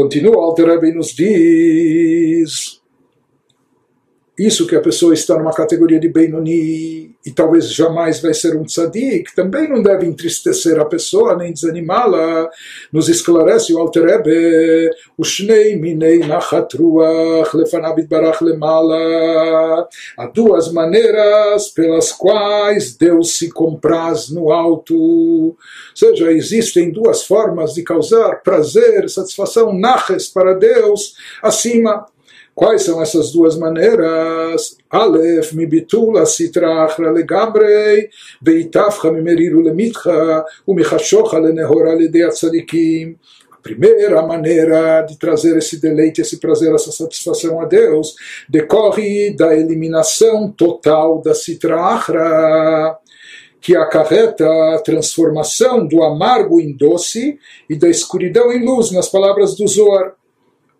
Continua, Alter Rebbe nos diz isso que a pessoa está numa categoria de Benoni e talvez jamais vai ser um tzadik, também não deve entristecer a pessoa nem desanimá-la. Nos esclarece o Alter Rebbe, o Shnei Minei Nachat Ruach Lefanabit Barach Lemala. Há duas maneiras pelas quais Deus se compraz no alto. Ou seja, existem duas formas de causar prazer, satisfação, naches para Deus acima. Quais são essas duas maneiras? Aleph, mibitul asitra achra legabrei, veitafcha mimeriru lemitcha, umichashocha lenehora lidei atzadikim. A primeira maneira de trazer esse deleite, esse prazer, essa satisfação a Deus, decorre da eliminação total da citra achra, que acarreta a transformação do amargo em doce e da escuridão em luz, nas palavras do Zohar.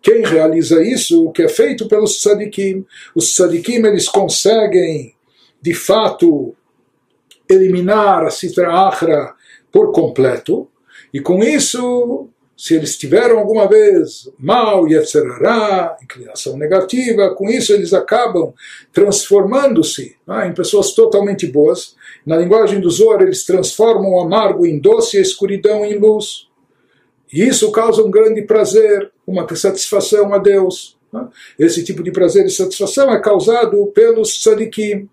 Quem realiza isso, o que é feito pelos tzadikim, os tzadikim eles conseguem, de fato, eliminar a citra achra por completo, e com isso, se eles tiveram alguma vez mal, yetzerará, inclinação negativa, com isso eles acabam transformando-se é, em pessoas totalmente boas. Na linguagem do Zohar, eles transformam o amargo em doce e a escuridão em luz. E isso causa um grande prazer, uma satisfação a Deus. Né? Esse tipo de prazer e satisfação é causado pelos tzadikim.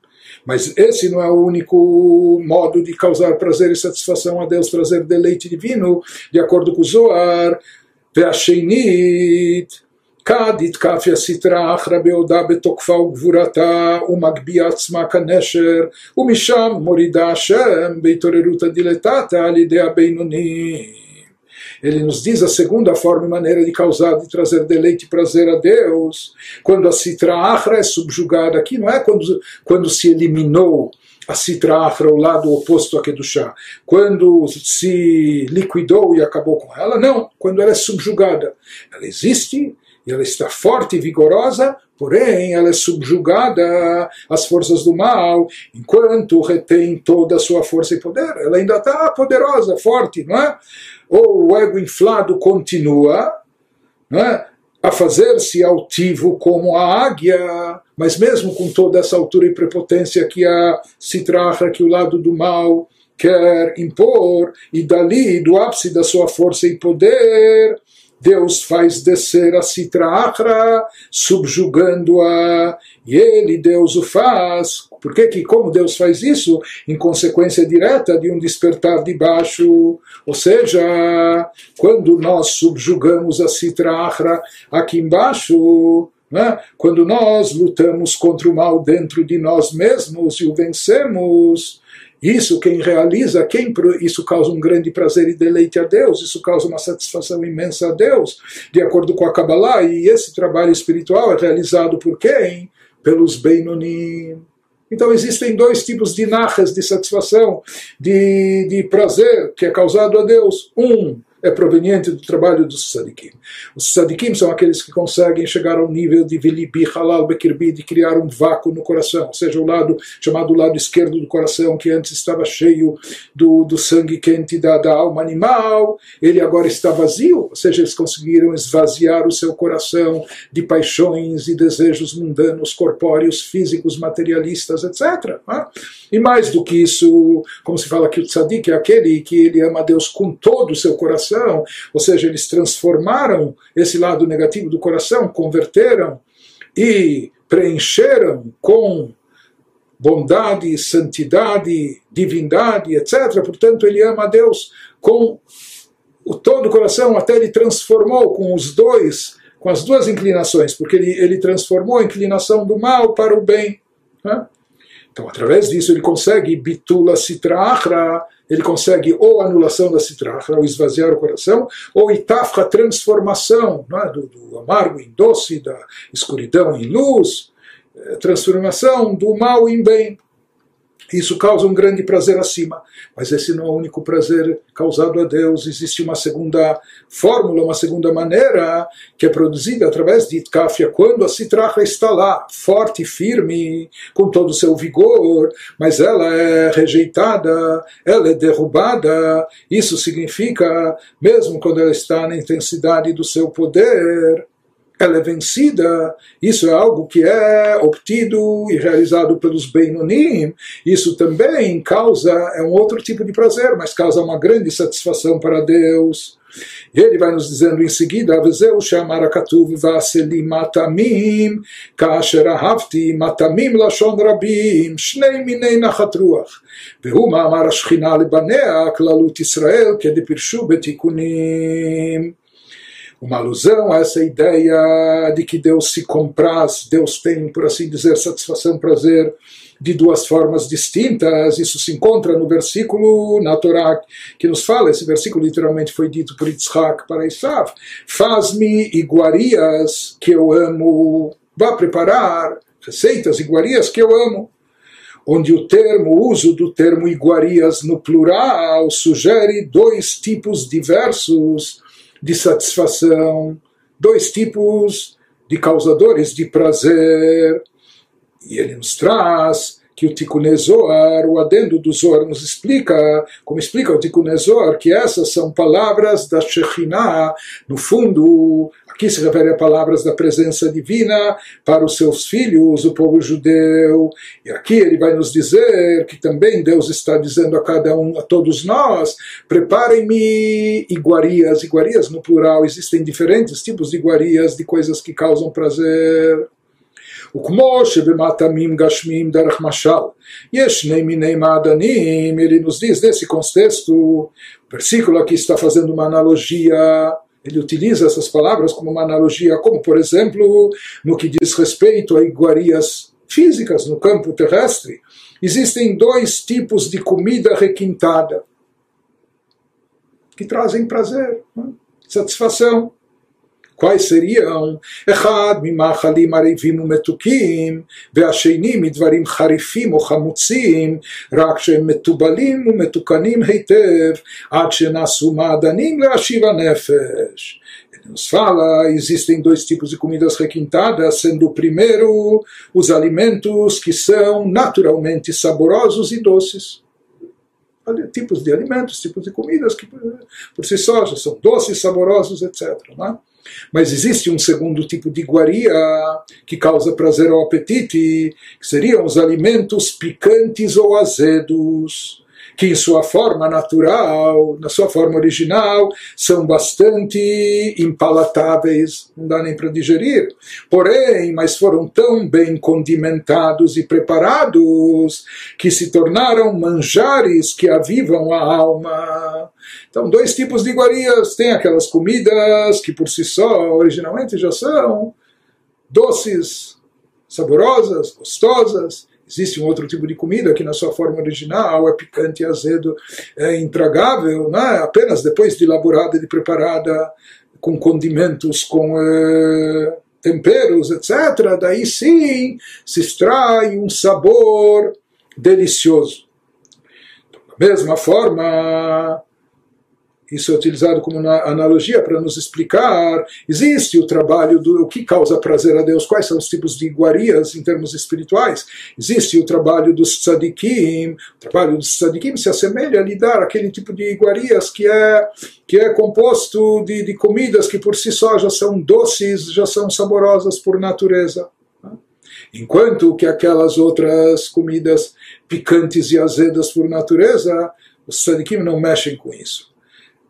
Mas esse não é o único modo de causar prazer e satisfação a Deus, trazer deleite divino, de acordo com o Zohar. והשנית, כד התקף הסטרא אחרא בעודה בתוקפה וגבורתה ומגביה עצמה כנשר ומשם מורידה השם בהתעוררות הדילטטה על ידי הבינוני ele nos diz a segunda forma e maneira de causar, de trazer deleite e prazer a Deus, quando a citra achra é subjugada. Aqui não é quando, quando se eliminou a citra achra, o lado oposto a Kedushá. Quando se liquidou e acabou com ela, não. Quando ela é subjugada. Ela existe e ela está forte e vigorosa, porém ela é subjugada às forças do mal, enquanto retém toda a sua força e poder. Ela ainda está poderosa, forte, não é? ou o ego inflado continua né, a fazer-se altivo como a águia, mas mesmo com toda essa altura e prepotência que a citracha, que o lado do mal quer impor, e dali, do ápice da sua força e poder, Deus faz descer a Sitra Achra, subjugando-a, e ele, Deus, o faz. Por que, que, como Deus faz isso? Em consequência direta de um despertar de baixo. Ou seja, quando nós subjugamos a Sitra Achra aqui embaixo, né? quando nós lutamos contra o mal dentro de nós mesmos e o vencemos, isso quem realiza, quem isso causa um grande prazer e deleite a Deus, isso causa uma satisfação imensa a Deus, de acordo com a Kabbalah, e esse trabalho espiritual é realizado por quem? Pelos Beinonim. Então existem dois tipos de narras de satisfação, de, de prazer que é causado a Deus. Um é proveniente do trabalho dos sadikim. Os sadikim são aqueles que conseguem chegar ao nível de vilibi, halal, bekirbi, de criar um vácuo no coração, ou seja, o lado chamado lado esquerdo do coração, que antes estava cheio do, do sangue quente da, da alma animal, ele agora está vazio, ou seja, eles conseguiram esvaziar o seu coração de paixões e desejos mundanos, corpóreos, físicos, materialistas, etc. Né? E mais do que isso, como se fala que o tzadik é aquele que ele ama Deus com todo o seu coração, coração, ou seja, eles transformaram esse lado negativo do coração, converteram e preencheram com bondade, santidade, divindade, etc. Portanto, ele ama a Deus com o todo o coração, até ele transformou com os dois, com as duas inclinações, porque ele, ele transformou a inclinação do mal para o bem. Né? Então, através disso, ele consegue bitula sitra ele consegue ou anulação da citracha, ou esvaziar o coração, ou itafra, transformação é? do, do, amargo em doce, da escuridão em luz, eh, transformação do mal em bem. Isso causa um grande prazer acima. Mas esse não é o único prazer causado a Deus. Existe uma segunda fórmula, uma segunda maneira, que é produzida através de Itkafia, quando a citracha está lá, forte, firme, com todo o seu vigor, mas ela é rejeitada, ela é derrubada. Isso significa, mesmo quando ela está na intensidade do seu poder, ela é vencida, isso é algo que é obtido e realizado pelos Beinonim, isso também causa, é um outro tipo de prazer, mas causa uma grande satisfação para Deus. E ele vai nos dizendo em seguida, וזהו שאמר הכתוב, ועשה לי מטעמים, כאשר אהבתי מטעמים לשון רבים, שני מיני נחת רוח. והוא מאמר השכינה לבניה, כללות ישראל, כדפרשו בתיקונים uma alusão a essa ideia de que Deus se compraz, Deus tem, por assim dizer, satisfação, prazer de duas formas distintas. Isso se encontra no versículo na Torá que nos fala, esse versículo literalmente foi dito por Yitzhak para Isaf, faz-me iguarias que eu amo, vá preparar receitas iguarias que eu amo onde o termo, o uso do termo iguarias no plural sugere dois tipos diversos de satisfação, dois tipos de causadores de prazer. E ele nos traz que o Tikkun Zohar, o adendo do Zohar, nos explica, como explica o Tikkun Zohar, que essas são palavras da Shekhinah, no fundo, Aqui se refere a palavras da presença divina para os seus filhos, o povo judeu. E aqui ele vai nos dizer que também Deus está dizendo a cada um, a todos nós, preparem-me iguarias, iguarias no plural, existem diferentes tipos de iguarias, de coisas que causam prazer. וכמו שבמטעמים גשמיים דרך משל יש שני מיני מעדנים, ele nos diz nesse contexto, o versículo aqui ele utiliza essas palavras como uma analogia, como, por exemplo, no que diz respeito a iguarias físicas no campo terrestre. Existem dois tipos de comida requintada que trazem prazer, né? satisfação quais seriam? אחד ממאכלים עריבים ומתוקים, והשני מדברים חריפים או חמוצים, רק שהם מתובלים ומתוקנים היטב, עד שנעשו מעדנים להשיב הנפש. Nos fala, existem dois tipos de comidas requintadas, sendo o primeiro os alimentos que são naturalmente saborosos e doces tipos de alimentos, tipos de comidas que por si só já são doces, saborosos, etc. Né? Mas existe um segundo tipo de iguaria que causa prazer ao apetite, que seriam os alimentos picantes ou azedos que em sua forma natural, na sua forma original, são bastante impalatáveis, não dá nem para digerir. Porém, mas foram tão bem condimentados e preparados que se tornaram manjares que avivam a alma. Então, dois tipos de iguarias. Tem aquelas comidas que por si só, originalmente já são doces, saborosas, gostosas, Existe um outro tipo de comida que na sua forma original é picante azedo, é intragável, né? apenas depois de elaborada e de preparada com condimentos, com é, temperos, etc. Daí sim se extrai um sabor delicioso. Da mesma forma, isso é utilizado como analogia para nos explicar. Existe o trabalho do o que causa prazer a Deus, quais são os tipos de iguarias em termos espirituais. Existe o trabalho dos tzadikim. O trabalho dos tzadikim se assemelha a lidar aquele tipo de iguarias que é, que é composto de, de comidas que por si só já são doces, já são saborosas por natureza. Enquanto que aquelas outras comidas picantes e azedas por natureza, os tzadikim não mexem com isso.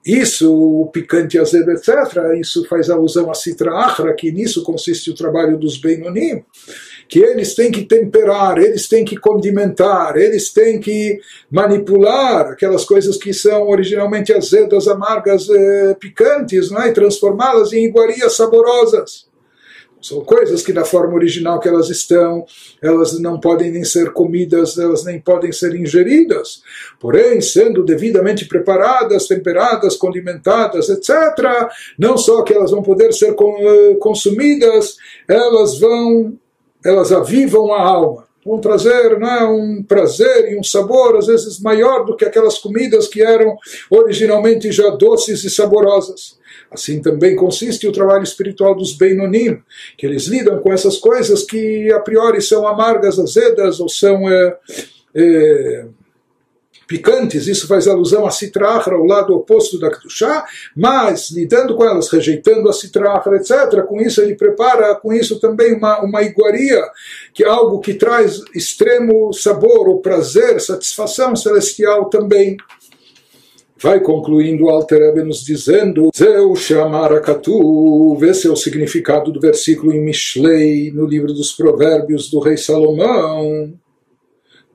Isso, o picante azedo, etc., isso faz alusão a Sitra Achra, que nisso consiste o trabalho dos Beinonim, que eles têm que temperar, eles têm que condimentar, eles têm que manipular aquelas coisas que são originalmente azedas, amargas, eh, picantes, não é? e transformá-las em iguarias saborosas. São coisas que na forma original que elas estão, elas não podem nem ser comidas, elas nem podem ser ingeridas. Porém, sendo devidamente preparadas, temperadas, condimentadas, etc., não só que elas vão poder ser eh, consumidas, elas vão, elas avivam a alma. vão trazer né, um prazer e um sabor, às vezes maior do que aquelas comidas que eram originalmente já doces e saborosas. Assim também consiste o trabalho espiritual dos Beinonim, que eles lidam com essas coisas que a priori são amargas, azedas ou são. É, é, picantes, isso faz alusão a Citrahra, o lado oposto da Kedushá, mas lidando com elas, rejeitando a Citrahra, etc., com isso ele prepara, com isso também uma, uma iguaria, que é algo que traz extremo sabor, ou prazer, satisfação celestial também. Vai concluindo o Alterebe nos dizendo Zeu Shamarakatu, esse é o significado do versículo em Mishlei, no livro dos provérbios do rei Salomão.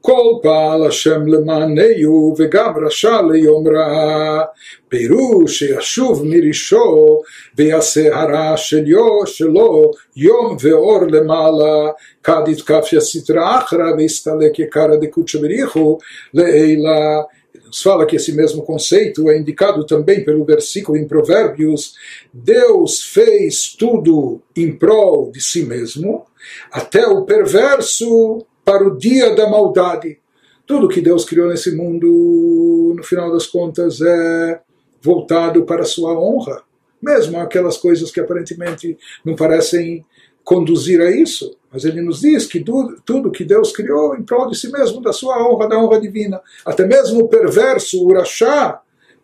Kol Pal Hashem Lemaneu Vegam Rasha Leyom Ra Perush Yashuv Mirisho Ve'aseh Hara Shelyo Shelo Yom Ve'or Lemala Kadit Kaf Yasitra Achra Ve'istalek Yekara Dekut Shemerichu Le'eila nos fala que esse mesmo conceito é indicado também pelo versículo em Provérbios: Deus fez tudo em prol de si mesmo, até o perverso para o dia da maldade. Tudo que Deus criou nesse mundo, no final das contas, é voltado para a sua honra. Mesmo aquelas coisas que aparentemente não parecem conduzir a isso. Mas ele nos diz que tudo, tudo que Deus criou em prol de si mesmo, da sua honra, da honra divina. Até mesmo o perverso, o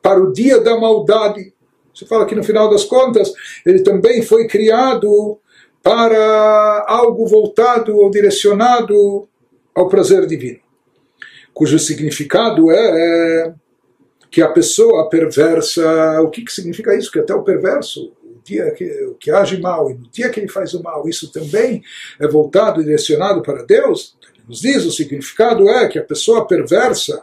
para o dia da maldade. Você fala que no final das contas, ele também foi criado para algo voltado ou direcionado ao prazer divino, cujo significado é que a pessoa perversa, o que, que significa isso? Que até o perverso, dia que, que age mal e no dia que ele faz o mal, isso também é voltado e direcionado para Deus? Nos diz o significado é que a pessoa perversa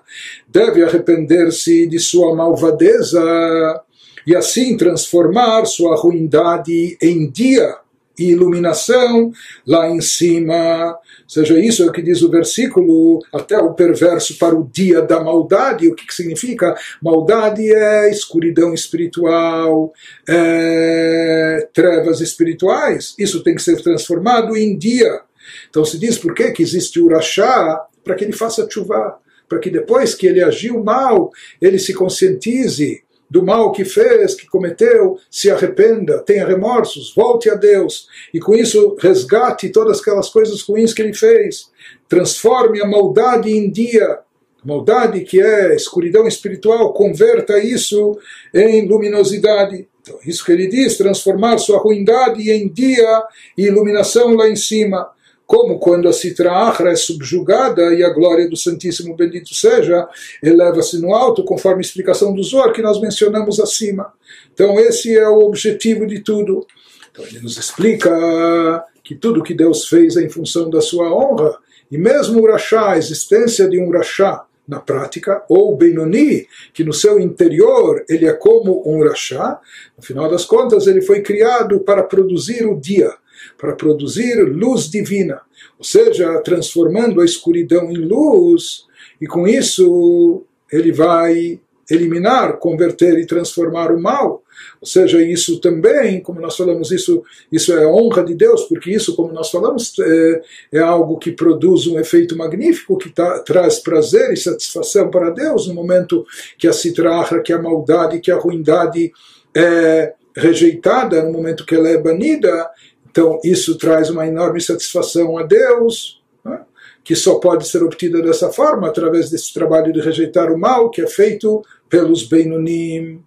deve arrepender-se de sua malvadeza e assim transformar sua ruindade em dia e iluminação lá em cima. Seja isso é o que diz o versículo, até o perverso para o dia da maldade. O que, que significa? Maldade é escuridão espiritual, é trevas espirituais. Isso tem que ser transformado em dia. Então se diz por que, que existe o Urachá? Para que ele faça chuva, para que depois que ele agiu mal, ele se conscientize do mal que fez, que cometeu, se arrependa, tenha remorsos, volte a Deus e com isso resgate todas aquelas coisas ruins que ele fez, transforme a maldade em dia, a maldade que é escuridão espiritual, converta isso em luminosidade. Então, isso que ele diz, transformar sua ruindade em dia e iluminação lá em cima como quando a Sitra Achra é subjugada e a glória do Santíssimo Bendito seja, eleva-se no alto, conforme a explicação do Zohar que nós mencionamos acima. Então esse é o objetivo de tudo. Então ele nos explica que tudo que Deus fez é em função da sua honra, e mesmo o Rashá, a existência de um Rashá, na prática, ou Benoni, que no seu interior ele é como um Rashá, no final das contas ele foi criado para produzir o dia, para produzir luz divina, ou seja, transformando a escuridão em luz, e com isso ele vai eliminar, converter e transformar o mal. Ou seja, isso também, como nós falamos, isso, isso é a honra de Deus, porque isso, como nós falamos, é, é algo que produz um efeito magnífico, que tá, traz prazer e satisfação para Deus no momento que a citrahra, que a maldade, que a ruindade é rejeitada, no momento que ela é banida, então, isso traz uma enorme satisfação a Deus, né? que só pode ser obtida dessa forma, através desse trabalho de rejeitar o mal que é feito pelos Beinonim.